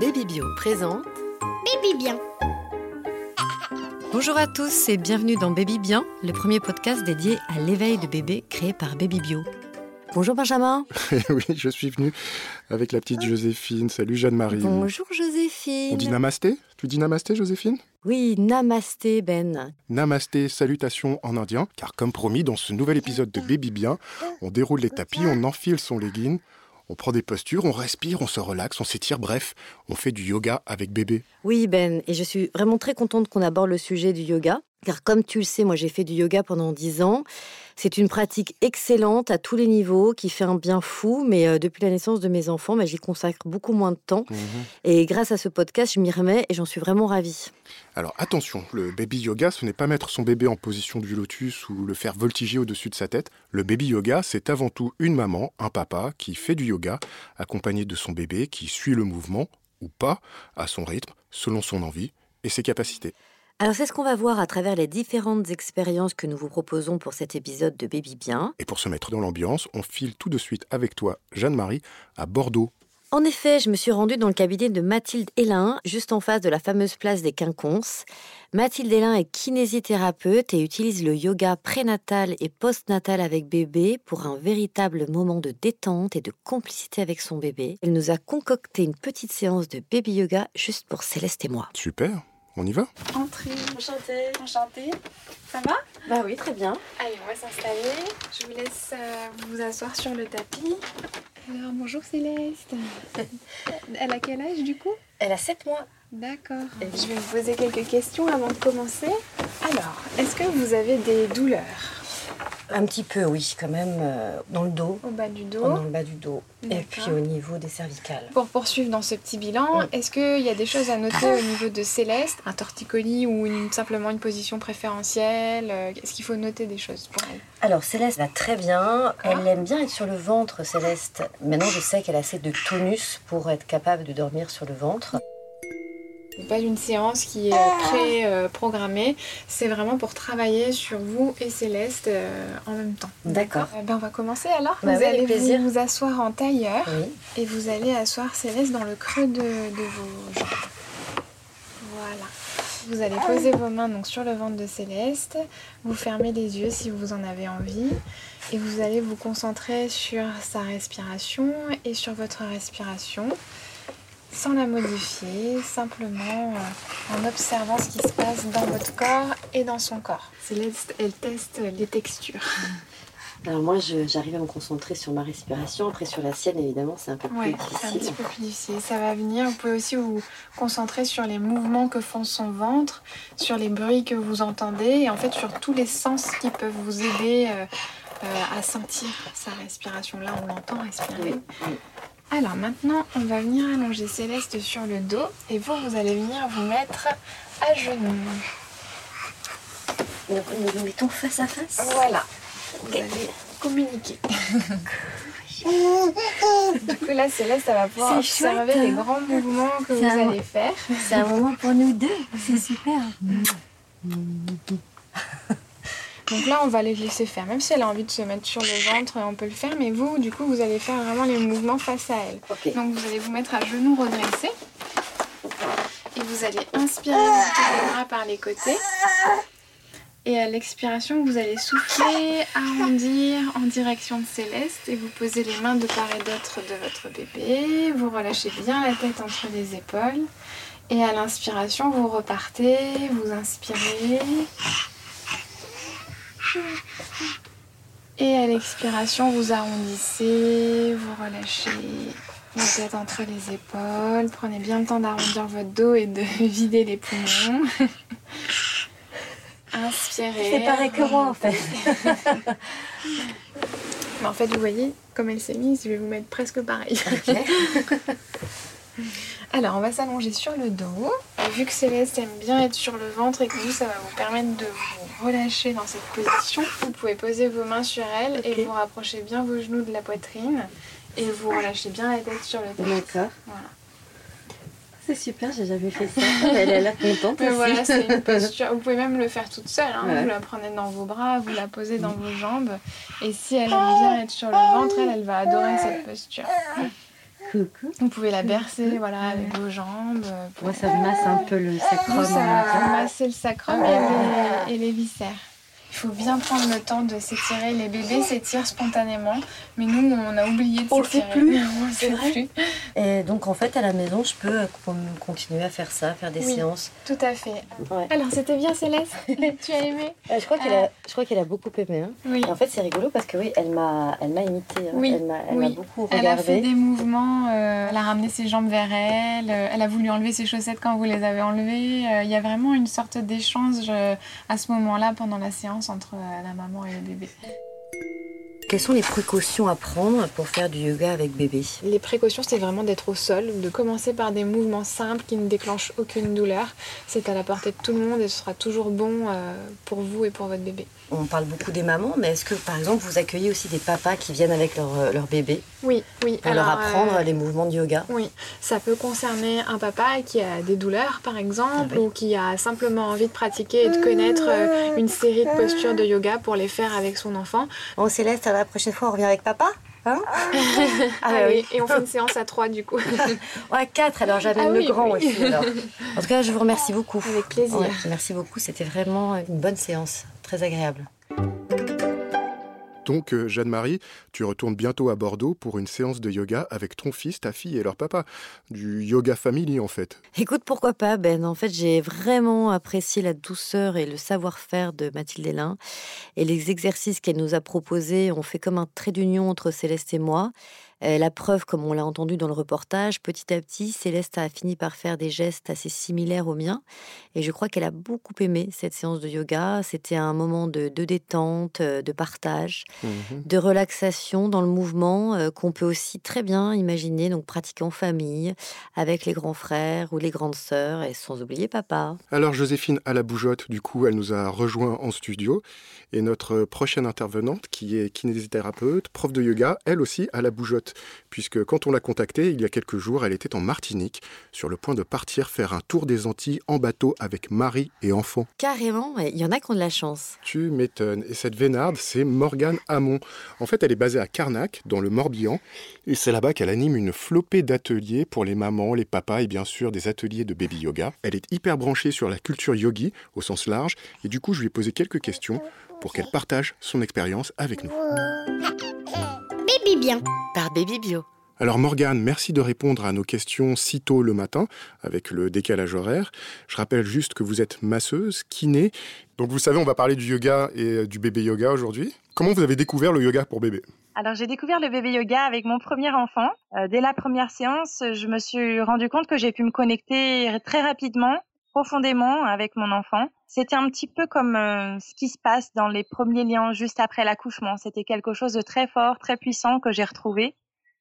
Baby Bio présente Baby bien. Bonjour à tous et bienvenue dans Baby Bien, le premier podcast dédié à l'éveil de bébé créé par Baby Bio. Bonjour Benjamin. oui, je suis venu avec la petite Joséphine. Salut Jeanne-Marie. Bonjour Joséphine. On dit namasté? Tu dis namasté Joséphine? Oui, namasté Ben. Namasté, salutations en indien, car comme promis, dans ce nouvel épisode de Baby Bien, on déroule les tapis, on enfile son legging, on prend des postures, on respire, on se relaxe, on s'étire, bref, on fait du yoga avec bébé. Oui Ben, et je suis vraiment très contente qu'on aborde le sujet du yoga, car comme tu le sais, moi j'ai fait du yoga pendant 10 ans. C'est une pratique excellente à tous les niveaux qui fait un bien fou, mais euh, depuis la naissance de mes enfants, bah, j'y consacre beaucoup moins de temps. Et grâce à ce podcast, je m'y remets et j'en suis vraiment ravie. Alors attention, le baby yoga, ce n'est pas mettre son bébé en position du lotus ou le faire voltiger au-dessus de sa tête. Le baby yoga, c'est avant tout une maman, un papa qui fait du yoga, accompagné de son bébé, qui suit le mouvement, ou pas, à son rythme, selon son envie et ses capacités. Alors c'est ce qu'on va voir à travers les différentes expériences que nous vous proposons pour cet épisode de Baby Bien. Et pour se mettre dans l'ambiance, on file tout de suite avec toi, Jeanne-Marie, à Bordeaux. En effet, je me suis rendue dans le cabinet de Mathilde Hélin, juste en face de la fameuse place des Quinconces. Mathilde Hélin est kinésithérapeute et utilise le yoga prénatal et postnatal avec bébé pour un véritable moment de détente et de complicité avec son bébé. Elle nous a concocté une petite séance de baby yoga juste pour Céleste et moi. Super, on y va Entrez. Enchantée. Enchantée. Ça va? Bah oui, très bien. Allez, on va s'installer. Je vous laisse euh, vous asseoir sur le tapis. Alors, bonjour Céleste. Elle a quel âge du coup? Elle a 7 mois. D'accord. Je vais vous poser quelques questions avant de commencer. Alors, est-ce que vous avez des douleurs? Un petit peu, oui, quand même, euh, dans le dos, au bas du dos dans le bas du dos, et puis au niveau des cervicales. Pour poursuivre dans ce petit bilan, Mm. est-ce qu'il y a des choses à noter au niveau de Céleste Un torticolis ou une- simplement une position préférentielle euh, Est-ce qu'il faut noter des choses pour elle? Alors Céleste va très bien, elle aime bien être sur le ventre Céleste. Maintenant je sais qu'elle a assez de tonus pour être capable de dormir sur le ventre. Pas une séance qui est euh, pré-programmée, c'est vraiment pour travailler sur vous et Céleste euh, en même temps. D'accord. Eh ben, on va commencer alors. Bah vous allez plaisir. vous, vous asseoir en tailleur Oui. et vous allez asseoir Céleste dans le creux de, de vos jambes. Voilà. Vous allez poser vos mains donc sur le ventre de Céleste. Vous fermez les yeux si vous en avez envie. Et vous allez vous concentrer sur sa respiration et sur votre respiration sans la modifier, simplement euh, en observant ce qui se passe dans votre corps et dans son corps. Céleste, elle teste les textures. Alors moi j'arrive à me concentrer sur ma respiration, après sur la sienne évidemment c'est un peu plus Ouais, c'est un difficile. petit peu plus difficile. Ça va venir. Vous pouvez aussi vous concentrer sur les mouvements que font son ventre, sur les bruits que vous entendez et en fait sur tous les sens qui peuvent vous aider euh, euh, à sentir sa respiration. Là, on l'entend respirer. Oui, oui. Alors maintenant, on va venir allonger Céleste sur le dos et vous, vous allez venir vous mettre à genoux. Donc nous nous mettons face à face. Voilà. Vous allez communiquer. du coup, là, Céleste, ça va pouvoir chouette, observer les hein. grands mouvements que vous allez faire. C'est un moment pour nous deux, c'est super. Donc là, on va les laisser faire. Même si elle a envie de se mettre sur le ventre, on peut le faire. Mais vous, du coup, vous allez faire vraiment les mouvements face à elle. Donc vous allez vous mettre à genoux redressés. Et vous allez inspirer monter les bras par les côtés. Et à l'expiration, vous allez souffler, arrondir en direction de Céleste et vous posez les mains de part et d'autre de votre bébé. Vous relâchez bien la tête entre les épaules. Et à l'inspiration, vous repartez, vous inspirez. Et à l'expiration, vous arrondissez, vous relâchez la tête entre les épaules. Prenez bien le temps d'arrondir votre dos et de vider les poumons. Inspirez. C'est pareil que moi en fait. Mais en fait, vous voyez, comme elle s'est mise, je vais vous mettre presque pareil. Alors, on va s'allonger sur le dos. Vu que Céleste aime bien être sur le ventre et que vous, ça va vous permettre de vous relâcher dans cette position, vous pouvez poser vos mains sur elle et vous rapprochez bien vos genoux de la poitrine et vous relâchez bien la tête sur le tapis. D'accord. Voilà. c'est super, j'ai jamais fait ça. Elle a l'air contente Mais aussi. voilà, c'est une posture. Vous pouvez même le faire toute seule. hein. Vous la prenez dans vos bras, vous la posez dans vos jambes. Et si elle aime bien être sur le ventre, elle, elle va adorer cette posture. Vous pouvez la bercer voilà, avec vos jambes. pour- Moi, ça me masse un peu le sacrum. Ça masser le sacrum et les, et les viscères. Il faut bien prendre le temps de s'étirer. Les bébés s'étirent spontanément, mais nous, on a oublié de On le fait s'étirer. plus. On le fait vrai plus. Et donc, en fait, à la maison, je peux euh, con- continuer à faire ça, faire des Oui. séances. Tout à fait. Ouais. Alors, c'était bien, Céleste Tu as aimé Euh, je crois qu'elle a, je crois qu'elle a beaucoup aimé. hein. Oui. En fait, c'est rigolo parce que oui, elle m'a, elle m'a imité. hein. Oui, Elle m'a, elle m'a oui. beaucoup Elle a fait regardé. des mouvements, euh, elle a ramené ses jambes vers elle, euh, elle a voulu enlever ses chaussettes quand vous les avez enlevées. Euh, Il y a vraiment une sorte d'échange euh, à ce moment-là pendant la séance entre euh, la maman et le bébé. Quelles sont les précautions à prendre pour faire du yoga avec bébé? Les précautions, c'est vraiment d'être au sol, de commencer par des mouvements simples qui ne déclenchent aucune douleur. C'est à la portée de tout le monde et ce sera toujours bon euh, pour vous et pour votre bébé. On parle beaucoup des mamans, mais est-ce que, par exemple, vous accueillez aussi des papas qui viennent avec leur, euh, leur bébé Oui, oui. pour leur alors, apprendre euh, les mouvements de yoga? Oui, ça peut concerner un papa qui a des douleurs par exemple Ah oui. ou qui a simplement envie de pratiquer et de connaître euh, une série de postures de yoga pour les faire avec son enfant. Bon, Céleste, la prochaine fois, on revient avec papa Hein? Ah, Allez, oui. Et on fait une séance à trois du coup. Ouais, quatre, alors j'amène Ah le oui, grand oui. aussi. Alors. En tout cas, je vous remercie beaucoup. Avec plaisir. Ouais, merci beaucoup, c'était vraiment une bonne séance, très agréable. Donc, euh, Jeanne-Marie, tu retournes bientôt à Bordeaux pour une séance de yoga avec ton fils, ta fille et leur papa. Du yoga family, en fait. Écoute, pourquoi pas, Ben? En fait, j'ai vraiment apprécié la douceur et le savoir-faire de Mathilde Hélin. Et les exercices qu'elle nous a proposés ont fait comme un trait d'union entre Céleste et moi. Euh, la preuve, comme on l'a entendu dans le reportage, petit à petit, Céleste a fini par faire des gestes assez similaires aux miens. Et je crois qu'elle a beaucoup aimé cette séance de yoga. C'était un moment de, de détente, euh, de partage, Mhm. de relaxation dans le mouvement euh, qu'on peut aussi très bien imaginer, donc pratiquer en famille, avec les grands frères ou les grandes sœurs, et sans oublier papa. Alors, Joséphine à la bougeotte, du coup, elle nous a rejoint en studio. Et notre prochaine intervenante, qui est kinésithérapeute, prof de yoga, elle aussi à la bougeotte. Puisque quand on l'a contactée, il y a quelques jours, elle était en Martinique, sur le point de partir faire un tour des Antilles en bateau avec mari et enfants. Carrément, il y en a qui ont de la chance. Tu m'étonnes. Et cette vénarde, c'est Morgane Hamon. En fait, elle est basée à Carnac, dans le Morbihan. Et c'est là-bas qu'elle anime une flopée d'ateliers pour les mamans, les papas et bien sûr des ateliers de baby yoga. Elle est hyper branchée sur la culture yogi au sens large. Et du coup, je lui ai posé quelques questions pour qu'elle partage son expérience avec nous. Baby bien. Par Baby Bio. Alors Morgane, merci de répondre à nos questions si tôt le matin, avec le décalage horaire. Je rappelle juste que vous êtes masseuse, kiné. Donc vous savez, on va parler du yoga et du bébé yoga aujourd'hui. Comment vous avez découvert le yoga pour bébé? Alors j'ai découvert le bébé yoga avec mon premier enfant. Euh, dès la première séance, je me suis rendu compte que j'ai pu me connecter très rapidement, profondément avec mon enfant. C'était un petit peu comme euh, ce qui se passe dans les premiers liens juste après l'accouchement. C'était quelque chose de très fort, très puissant que j'ai retrouvé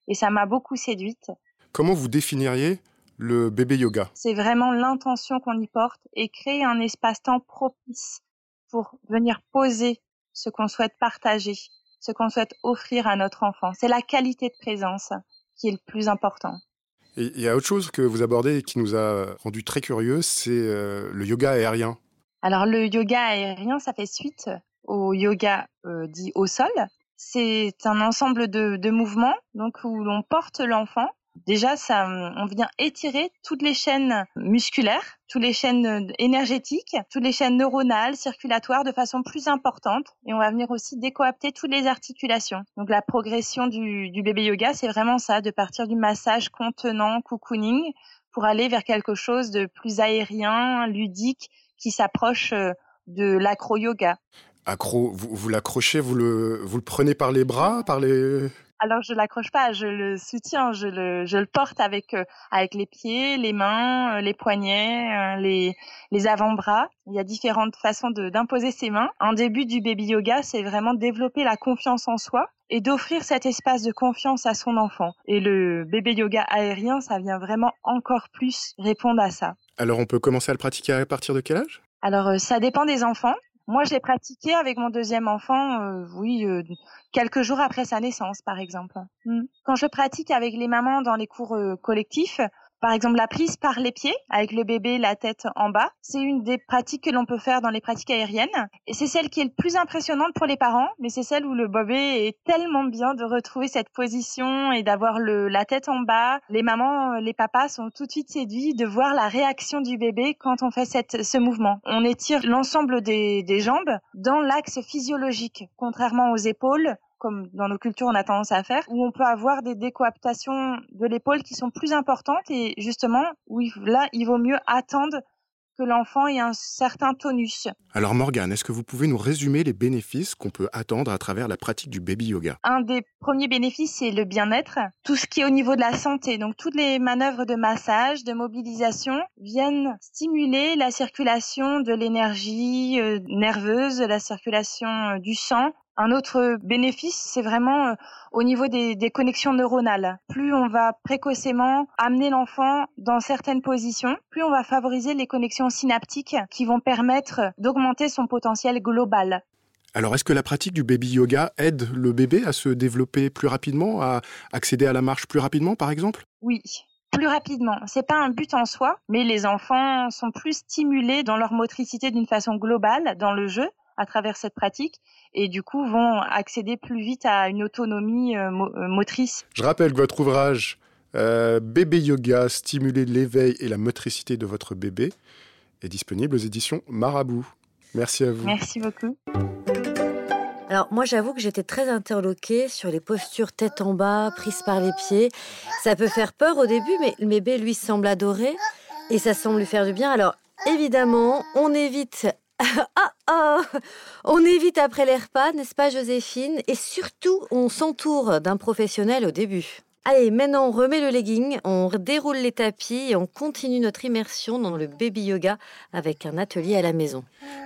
et ça m'a beaucoup séduite. Comment vous définiriez le bébé yoga? C'est vraiment l'intention qu'on y porte et créer un espace-temps propice pour venir poser ce qu'on souhaite partager, ce qu'on souhaite offrir à notre enfant. C'est la qualité de présence qui est le plus important. Il y a autre chose que vous abordez et qui nous a rendu très curieux, c'est euh, le yoga aérien. Alors le yoga aérien, ça fait suite au yoga euh, dit au sol. C'est un ensemble de, de mouvements donc où l'on porte l'enfant. Déjà, ça, on vient étirer toutes les chaînes musculaires, toutes les chaînes énergétiques, toutes les chaînes neuronales, circulatoires de façon plus importante. Et on va venir aussi décoapter toutes les articulations. Donc la progression du, bébé yoga, c'est vraiment ça, de partir du massage contenant, cocooning, pour aller vers quelque chose de plus aérien, ludique, qui s'approche euh, de l'acro-yoga. Accro, vous, vous l'accrochez, vous le, vous le prenez par les bras, par les... Alors je l'accroche pas, je le soutiens, je le, je le porte avec euh, avec les pieds, les mains, euh, les poignets, euh, les les avant-bras. Il y a différentes façons de d'imposer ses mains. Un début du baby yoga, c'est vraiment développer la confiance en soi et d'offrir cet espace de confiance à son enfant. Et le bébé yoga aérien, ça vient vraiment encore plus répondre à ça. Alors on peut commencer à le pratiquer à partir de quel âge? Alors ça dépend des enfants. Moi, je l'ai pratiqué avec mon deuxième enfant, euh, oui, euh, quelques jours après sa naissance, par exemple. Mm. Quand je pratique avec les mamans dans les cours euh, collectifs, Par exemple, la prise par les pieds, avec le bébé, la tête en bas, c'est une des pratiques que l'on peut faire dans les pratiques aériennes. Et c'est celle qui est le plus impressionnante pour les parents, mais c'est celle où le bébé est tellement bien de retrouver cette position et d'avoir la tête en bas. Les mamans, les papas sont tout de suite séduits de voir la réaction du bébé quand on fait cette, ce mouvement. On étire l'ensemble des, des jambes dans l'axe physiologique, contrairement aux épaules comme dans nos cultures on a tendance à faire, où on peut avoir des décoaptations de l'épaule qui sont plus importantes et justement où là il vaut mieux attendre que l'enfant ait un certain tonus. Alors Morgane, est-ce que vous pouvez nous résumer les bénéfices qu'on peut attendre à travers la pratique du baby yoga? Un des premiers bénéfices, c'est le bien-être, tout ce qui est au niveau de la santé. Donc toutes les manœuvres de massage, de mobilisation viennent stimuler la circulation de l'énergie euh, nerveuse, la circulation euh, du sang un autre bénéfice, c'est vraiment euh, au niveau des, des, connexions neuronales. Plus on va précocement amener l'enfant dans certaines positions, plus on va favoriser les connexions synaptiques qui vont permettre d'augmenter son potentiel global. Alors, est-ce que la pratique du baby yoga aide le bébé à se développer plus rapidement, à accéder à la marche plus rapidement, par exemple? Oui, plus rapidement. C'est pas un but en soi, mais les enfants sont plus stimulés dans leur motricité d'une façon globale dans le jeu à travers cette pratique et du coup vont accéder plus vite à une autonomie euh, euh, motrice. Je rappelle que votre ouvrage euh, Bébé Yoga, stimuler l'éveil et la motricité de votre bébé est disponible aux éditions Marabout. Merci à vous. Merci beaucoup. Alors moi j'avoue que j'étais très interloquée sur les postures tête en bas, prises par les pieds. Ça peut faire peur au début, mais le bébé lui semble adorer et ça semble lui faire du bien. Alors évidemment, on évite ah ah On évite après les repas, n'est-ce pas Joséphine? Et surtout, on s'entoure d'un professionnel au début. Allez, maintenant on remet le legging, on déroule les tapis et on continue notre immersion dans le baby yoga avec un atelier à la maison.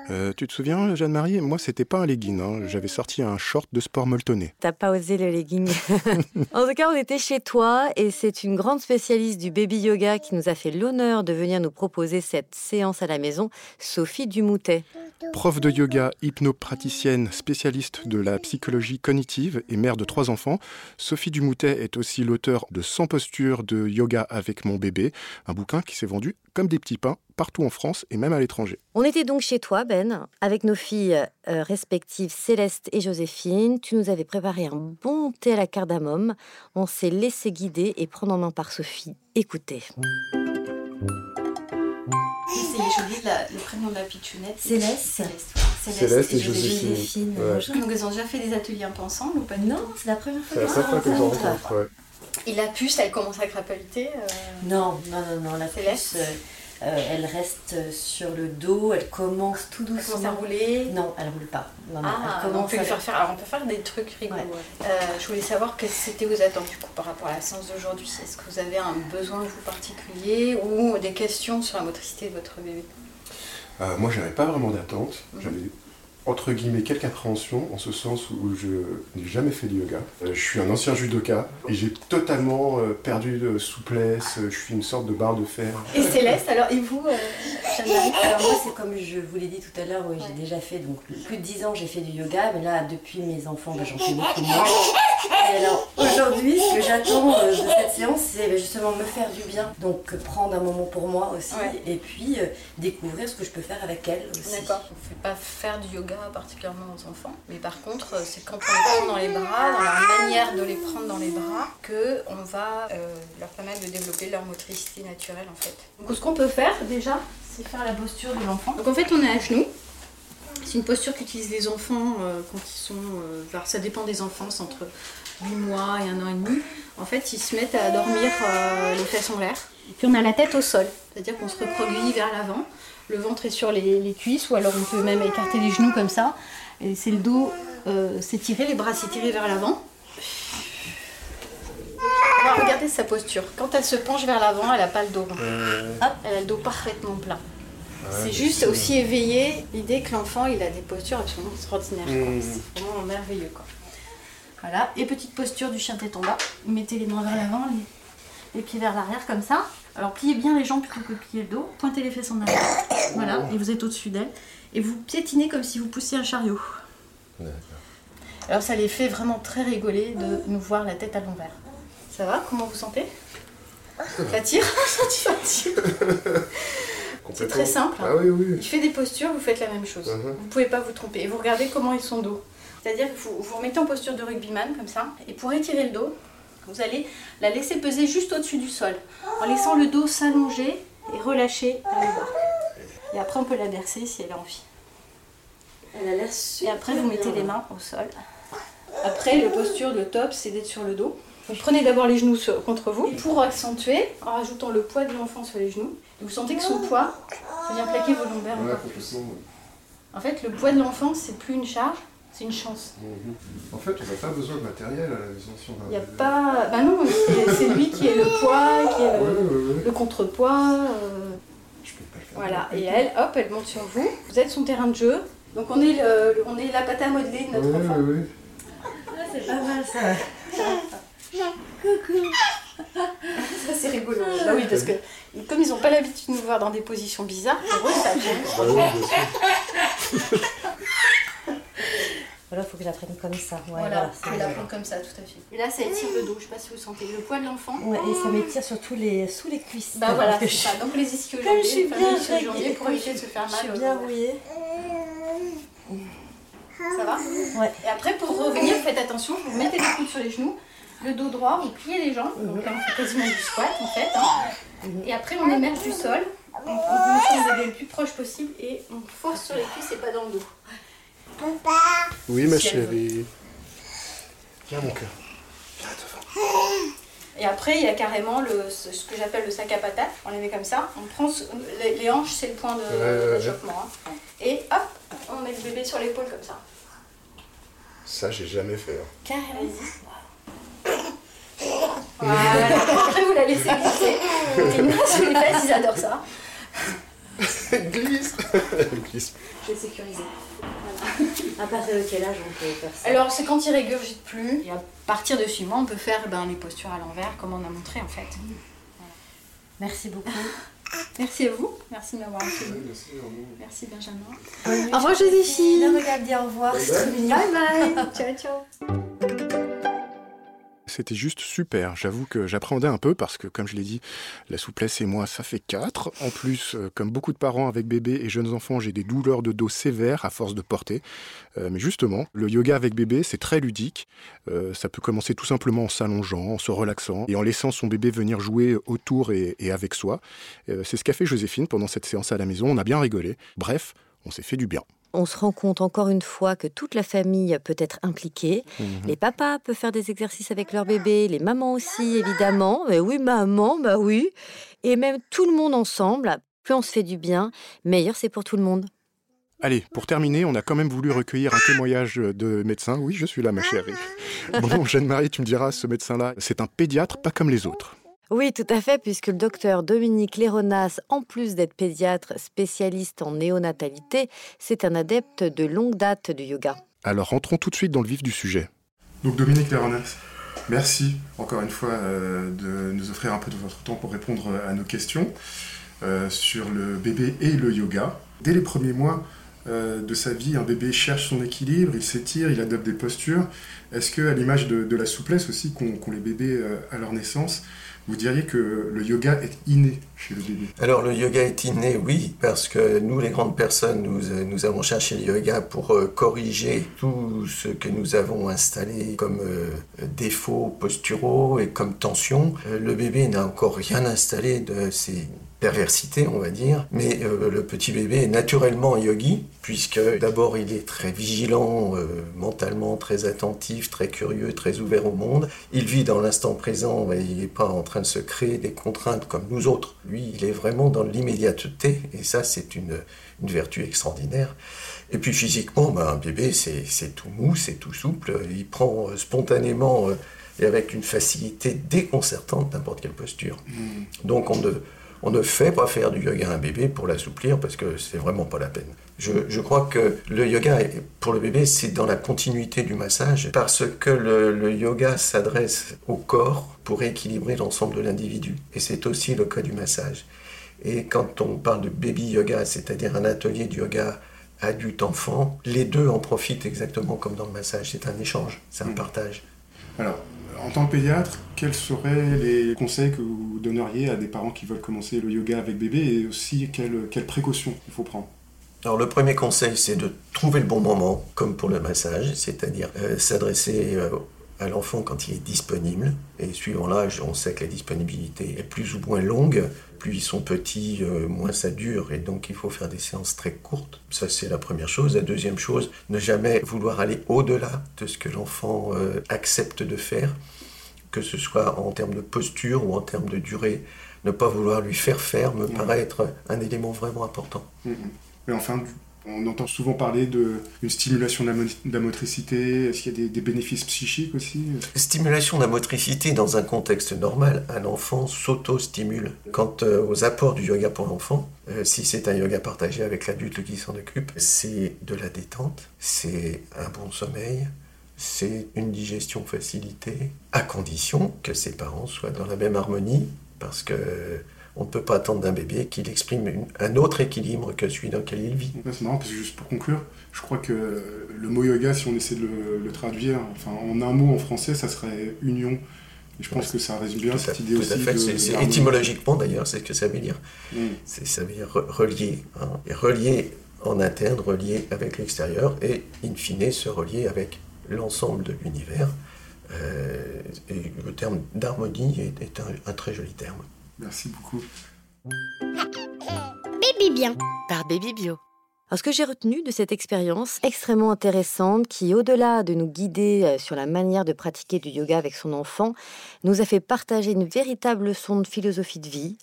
Euh, tu te souviens, Jeanne-Marie? Moi, c'était pas un legging. Hein. J'avais sorti un short de sport molletonné. T'as pas osé le legging. en tout cas, on était chez toi et c'est une grande spécialiste du baby yoga qui nous a fait l'honneur de venir nous proposer cette séance à la maison, Sophie Dumoutet. Prof de yoga, hypnopraticienne, spécialiste de la psychologie cognitive et mère de trois enfants, Sophie Dumoutet est aussi l'auteur de 100 postures de yoga avec mon bébé, un bouquin qui s'est vendu comme des petits pains partout en France et même à l'étranger. On était donc chez toi, Ben, avec nos filles euh, respectives Céleste et Joséphine. Tu nous avais préparé un bon thé à la cardamome. On s'est laissé guider et prendre en main par Sophie. Écoutez. C'est le prénom de la pitchounette. Céleste. Céleste. Céleste, et, Joséphine. Donc ils ont déjà fait des ateliers un peu ensemble ou pas Non, c'est la première fois que je rencontre. Ouais. Et la puce, elle commence à crapahuter euh... Non, non, non, non, la puce, euh, elle reste sur le dos, elle commence tout doucement. Elle commence à rouler Non, elle roule pas. Non, non, ah, elle on peut faire faire. Alors on peut faire des trucs rigolos. Ouais. Euh, je voulais savoir quelles c'était vos attentes du coup par rapport à la séance d'aujourd'hui. Est-ce que vous avez un besoin vous particulier ou des questions sur la motricité de votre bébé? Euh, Moi, j'avais pas vraiment d'attente. Mmh. J'avais entre guillemets quelques appréhensions en ce sens où je n'ai jamais fait de yoga. Euh, je suis un ancien judoka et j'ai totalement euh, perdu de souplesse. Je suis une sorte de barre de fer. Et Céleste, alors et vous, euh, Alors moi c'est comme je vous l'ai dit tout à l'heure, oui, j'ai déjà fait donc plus de 10 ans j'ai fait du yoga, mais là depuis mes enfants bah, j'en fais beaucoup moins. Et alors aujourd'hui ce que j'attends de cette séance c'est bah, justement me faire du bien, donc prendre un moment pour moi aussi ouais. et puis découvrir ce que je peux faire avec elle aussi. D'accord. On ne fait pas faire du yoga particulièrement aux enfants. Mais par contre, euh, c'est quand on les prend dans les bras, dans la manière de les prendre dans les bras, que on va euh, leur permettre de développer leur motricité naturelle en fait. Donc ce qu'on peut faire déjà, c'est faire la posture de l'enfant. Donc en fait, on est à genoux. C'est une posture qu'utilisent les enfants euh, quand ils sont. Euh, alors ça dépend des enfants, c'est entre 8 mois et un an et demi. En fait, ils se mettent à dormir euh, les fesses en l'air. Et puis on a la tête au sol, c'est-à-dire qu'on se reproduit vers l'avant le ventre est sur les, les, cuisses, ou alors on peut même écarter les genoux comme ça. Et c'est le dos s'étirer, les bras s'étirer vers l'avant. Regarder sa posture. Quand elle se penche vers l'avant, elle n'a pas le dos rond. Hop, elle a le dos parfaitement plat. C'est juste aussi éveiller l'idée que l'enfant il a des postures absolument extraordinaires. Mmh. C'est vraiment merveilleux. Quoi. Voilà, et petite posture du chien tête en bas. Mettez les mains vers l'avant, les, les pieds vers l'arrière comme ça. Alors pliez bien les jambes plutôt que plier le dos, pointez les fesses en arrière. Voilà, et vous êtes au-dessus d'elle. Et vous piétinez comme si vous poussiez un chariot. Alors ça les fait vraiment très rigoler de nous voir la tête à l'envers. Ça va? Comment vous sentez? Tire, ça tire. C'est très simple. hein. Ah oui, oui. Il fait des postures, vous faites la même chose. Mhm. Vous pouvez pas vous tromper. Et vous regardez comment est son dos. C'est-à-dire que vous vous remettez en posture de rugbyman, comme ça. Et pour étirer le dos, vous allez la laisser peser juste au-dessus du sol. En laissant le dos s'allonger et relâcher vers le bas. Et après, on peut la bercer si elle a envie. Elle a l'air Et après, vous mettez bien. les mains au sol. Après, le posture, le top, c'est d'être sur le dos. Vous prenez d'abord les genoux sur- contre vous. Et pour accentuer, en rajoutant le poids de l'enfant sur les genoux, vous sentez que son poids, ça vient plaquer vos lombaires Ouais, encore plus. complètement. En fait, le poids de l'enfant, c'est plus une charge, c'est une chance. Mhm. En fait, on n'a pas besoin de matériel à la maison si on a Il n'y a pas. Bah non, c'est lui qui est le poids, qui est le, ouais, ouais. le contrepoids. euh, Je peux pas le faire. voilà. Et elle, hop, elle monte sur vous. Vous êtes son terrain de jeu. Donc on est, le, on est la pâte à modeler de notre Ouais, enfant. ouais. C'est pas mal ça. Ça, c'est rigolo. Bah oui, parce que comme ils n'ont pas l'habitude de nous voir dans des positions bizarres, pour eux, ça gêne. Bah. Voilà, il faut que je la prenne comme ça. Ouais, voilà, bien. prend comme ça, tout à fait. Et là, ça étire le dos. Je sais pas si vous sentez le poids de l'enfant. Ouais, et ça m'étire surtout les, sous les cuisses. Bah voilà, c'est ça. Donc les ischio Comme je suis bien réglée, pour éviter de se faire Je mal. suis au bien rouillée. Ça va? Ouais. Et après, pour revenir, faites attention, vous mettez les coudes sur les genoux, le dos droit, vous pliez les jambes. Donc là, on fait quasiment du squat en fait. hein. Et après, on émerge du sol. On, bébé le plus proche possible et on force sur les cuisses et pas dans le dos. Oui, ma chérie. Viens, mon cœur. Viens devant. Et après, il y a carrément le, ce ce que j'appelle le sac à patates. On les met comme ça. On prend ce- les, les hanches, c'est le point de- Ouais, ouais, ouais. d'échauffement. hein. Et hop, on met le bébé sur l'épaule comme ça. Ça, j'ai jamais fait. hein. Carrément. Voilà. Après, vous la laissez glisser. Mettez une main sur les fesses, ils adorent ça. Glisse Glisse. Je vais sécuriser. À partir de quel âge on peut faire ça? Alors, c'est quand il régurgite plus. Et à partir de 6 mois, on peut faire ben, les postures à l'envers, comme on a montré en fait. Merci beaucoup. Merci à vous. Merci de m'avoir accueilli. Merci, Benjamin. Au revoir Joséphine. Regarde, dis au revoir. C'est trop mignon. Bye bye. ciao, ciao. C'était juste super. J'avoue que j'appréhendais un peu parce que, comme je l'ai dit, la souplesse et moi, ça fait 4. En plus, euh, comme beaucoup de parents avec bébé et jeunes enfants, j'ai des douleurs de dos sévères à force de porter. Euh, mais justement, le yoga avec bébé, c'est très ludique. Euh, ça peut commencer tout simplement en s'allongeant, en se relaxant et en laissant son bébé venir jouer autour et, avec soi. C'est ce qu'a fait Joséphine pendant cette séance à la maison. On a bien rigolé. Bref, on s'est fait du bien. On se rend compte encore une fois que toute la famille peut être impliquée. Mhm. Les papas peuvent faire des exercices avec leur bébé, les mamans aussi, évidemment. Mais oui, maman, bah oui. Et même tout le monde ensemble. Plus on se fait du bien, meilleur c'est pour tout le monde. Allez, pour terminer, on a quand même voulu recueillir un témoignage de médecin. Oui, je suis là, ma chérie. Bon, Jeanne-Marie, tu me diras, ce médecin-là, c'est un pédiatre, pas comme les autres. Oui, tout à fait, puisque le docteur Dominique Léronas, en plus d'être pédiatre spécialiste en néonatalité, c'est un adepte de longue date du yoga. Alors, rentrons tout de suite dans le vif du sujet. Donc, Dominique Léronas, merci encore une fois euh, de nous offrir un peu de votre temps pour répondre à nos questions euh, sur le bébé et le yoga. Dès les premiers mois euh, de sa vie, un bébé cherche son équilibre, il s'étire, il adopte des postures. Est-ce que, à l'image de, de la souplesse aussi qu'ont les bébés euh, à leur naissance, vous diriez que le yoga est inné chez le bébé Alors le yoga est inné, oui, parce que nous les grandes personnes, nous, euh, avons cherché le yoga pour euh, corriger tout ce que nous avons installé comme euh, défauts posturaux et comme tensions. Le bébé n'a encore rien installé de ces perversités, on va dire, mais euh, le petit bébé est naturellement yogi, puisque d'abord il est très vigilant euh, mentalement, très attentif, très curieux, très ouvert au monde. Il vit dans l'instant présent, et il n'est pas en train de se créer des contraintes comme nous autres. Lui, il est vraiment dans l'immédiateté, et ça, c'est une, une vertu extraordinaire. Et puis physiquement, ben, un bébé, c'est tout mou, c'est tout souple, il prend euh, spontanément et avec une facilité déconcertante n'importe quelle posture. Donc on ne, on ne fait pas faire du yoga à un bébé pour l'assouplir parce que c'est vraiment pas la peine. Je, je crois que le yoga, pour le bébé, c'est dans la continuité du massage parce que le, le yoga s'adresse au corps pour équilibrer l'ensemble de l'individu. Et c'est aussi le cas du massage. Et quand on parle de baby yoga, c'est-à-dire un atelier de yoga adulte-enfant, les deux en profitent exactement comme dans le massage. C'est un échange, c'est un partage. Alors, en tant que pédiatre, quels seraient les conseils que vous donneriez à des parents qui veulent commencer le yoga avec bébé et aussi quelles, précautions il faut prendre? Alors le premier conseil, c'est de trouver le bon moment, comme pour le massage, c'est-à-dire euh, s'adresser euh, à l'enfant quand il est disponible. Et suivant l'âge, on sait que la disponibilité est plus ou moins longue. Plus ils sont petits, euh, moins ça dure. Et donc il faut faire des séances très courtes. Ça, c'est la première chose. La deuxième chose, ne jamais vouloir aller au-delà de ce que l'enfant accepte de faire, que ce soit en termes de posture ou en termes de durée. Ne pas vouloir lui faire faire me paraît être un élément vraiment important. Mm, mm. Mais enfin, on entend souvent parler d'une stimulation de la, motricité. Est-ce qu'il y a des, bénéfices psychiques aussi? Stimulation de la motricité dans un contexte normal, un enfant s'auto-stimule. Quant euh, aux apports du yoga pour l'enfant, euh, si c'est un yoga partagé avec l'adulte qui s'en occupe, c'est de la détente, c'est un bon sommeil, c'est une digestion facilitée, à condition que ses parents soient dans la même harmonie, parce que on ne peut pas attendre d'un bébé qu'il exprime un autre équilibre que celui dans lequel il vit. C'est marrant parce que juste pour conclure, je crois que le mot yoga, si on essaie de le, traduire, enfin en un mot en français, ça serait union. Et je pense que ça résume bien cette idée aussi. c'est étymologiquement d'ailleurs, c'est ce que ça veut dire. Mm. Ça veut dire relier. Hein. Et relier en interne, relier avec l'extérieur et in fine se relier avec l'ensemble de l'univers. Euh, et le terme d'harmonie est, un très joli terme. Merci beaucoup. Baby Bien par Baby Bio. Alors, ce que j'ai retenu de cette expérience extrêmement intéressante, qui, au-delà de nous guider euh, sur la manière de pratiquer du yoga avec son enfant, nous a fait partager une véritable leçon de philosophie de vie,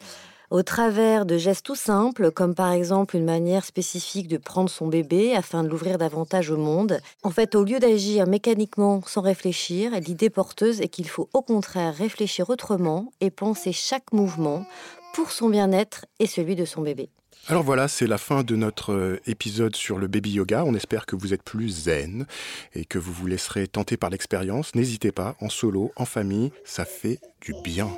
au travers de gestes tout simples, comme par exemple une manière spécifique de prendre son bébé afin de l'ouvrir davantage au monde. En fait, au lieu d'agir mécaniquement sans réfléchir, l'idée porteuse est qu'il faut au contraire réfléchir autrement et penser chaque mouvement pour son bien-être et celui de son bébé. Alors voilà, c'est la fin de notre euh, épisode sur le baby yoga. On espère que vous êtes plus zen et que vous vous laisserez tenter par l'expérience. N'hésitez pas, en solo, en famille, ça fait du bien.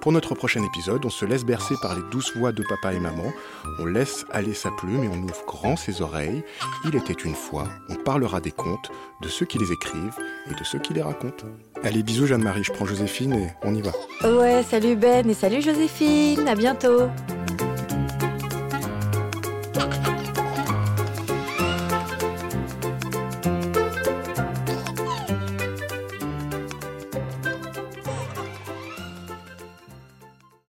Pour notre prochain épisode, on se laisse bercer par les douces voix de papa et maman, on laisse aller sa plume et on ouvre grand ses oreilles. Il était une fois, on parlera des contes, de ceux qui les écrivent et de ceux qui les racontent. Allez, bisous Jeanne-Marie, je prends Joséphine et on y va. Ouais, salut Ben et salut Joséphine, à bientôt.